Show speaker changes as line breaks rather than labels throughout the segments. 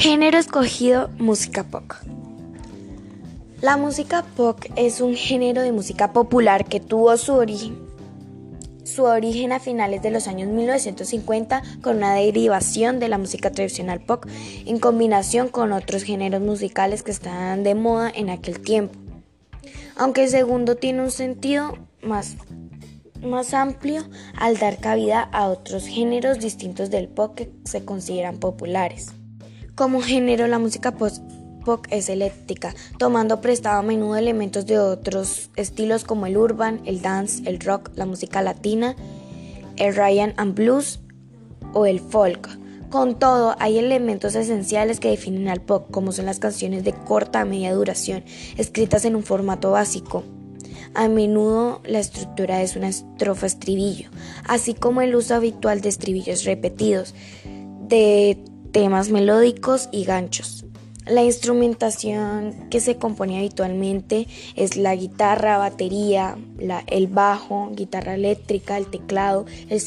Género escogido, música pop. La música pop es un género de música popular que tuvo su origen, a finales de los años 1950 con una derivación de la música tradicional pop en combinación con otros géneros musicales que estaban de moda en aquel tiempo. Aunque el segundo tiene un sentido más, más amplio al dar cabida a otros géneros distintos del pop que se consideran populares. Como género, la música pop es eléctrica, tomando prestado a menudo elementos de otros estilos como el urban, el dance, el rock, la música latina, el Ryan and blues o el folk. Con todo, hay elementos esenciales que definen al pop, como son las canciones de corta a media duración, escritas en un formato básico. A menudo la estructura es una estrofa estribillo, así como el uso habitual de estribillos repetidos, de temas melódicos y ganchos. La instrumentación que se compone habitualmente es la guitarra, batería, el bajo, guitarra eléctrica, el teclado, el,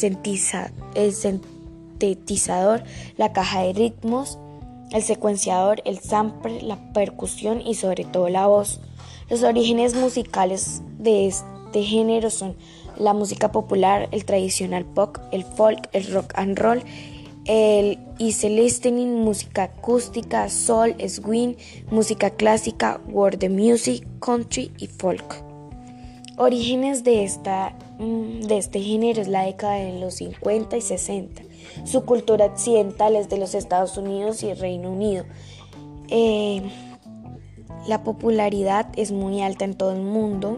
el sintetizador, la caja de ritmos, el secuenciador, el sample, la percusión y sobre todo la voz. Los orígenes musicales de este género son la música popular, el tradicional pop, el folk, el rock and roll el hice listening, música acústica, soul, swing, música clásica, world music, country y folk. Orígenes de, esta, mm, de este género es la década de los 50 y 60. Su cultura occidental es de los Estados Unidos y Reino Unido. Eh, la popularidad es muy alta en todo el mundo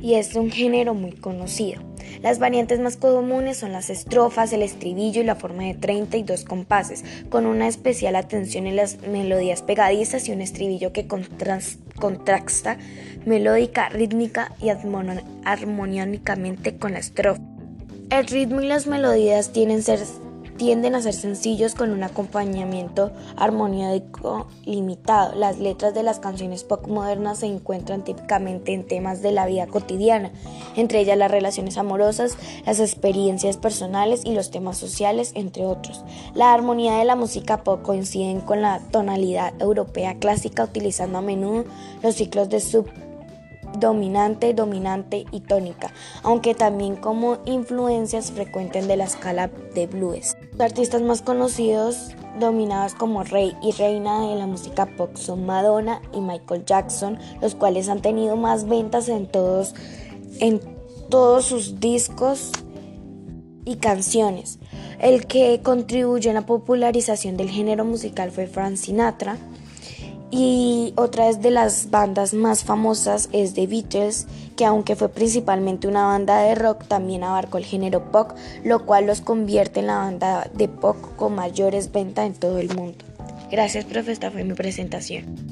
y es un género muy conocido. Las variantes más comunes son las estrofas, el estribillo y la forma de 32 compases, con una especial atención en las melodías pegadizas y un estribillo que contrasta melódica, rítmica y armónicamente con la estrofa. El ritmo y las melodías tienen ser tienden a ser sencillos con un acompañamiento armónico limitado. Las letras de las canciones pop modernas se encuentran típicamente en temas de la vida cotidiana, entre ellas las relaciones amorosas, las experiencias personales y los temas sociales, entre otros. La armonía de la música pop coincide con la tonalidad europea clásica, utilizando a menudo los ciclos de sub dominante, dominante y tónica, aunque también como influencias frecuentes de la escala de blues. Los artistas más conocidos dominados como rey y reina de la música pop son Madonna y Michael Jackson, los cuales han tenido más ventas en todos, en todos sus discos y canciones. El que contribuyó en la popularización del género musical fue Frank Sinatra, y otra de las bandas más famosas es The Beatles, que aunque fue principalmente una banda de rock, también abarcó el género pop, lo cual los convierte en la banda de pop con mayores ventas en todo el mundo. Gracias, profe, esta fue mi presentación.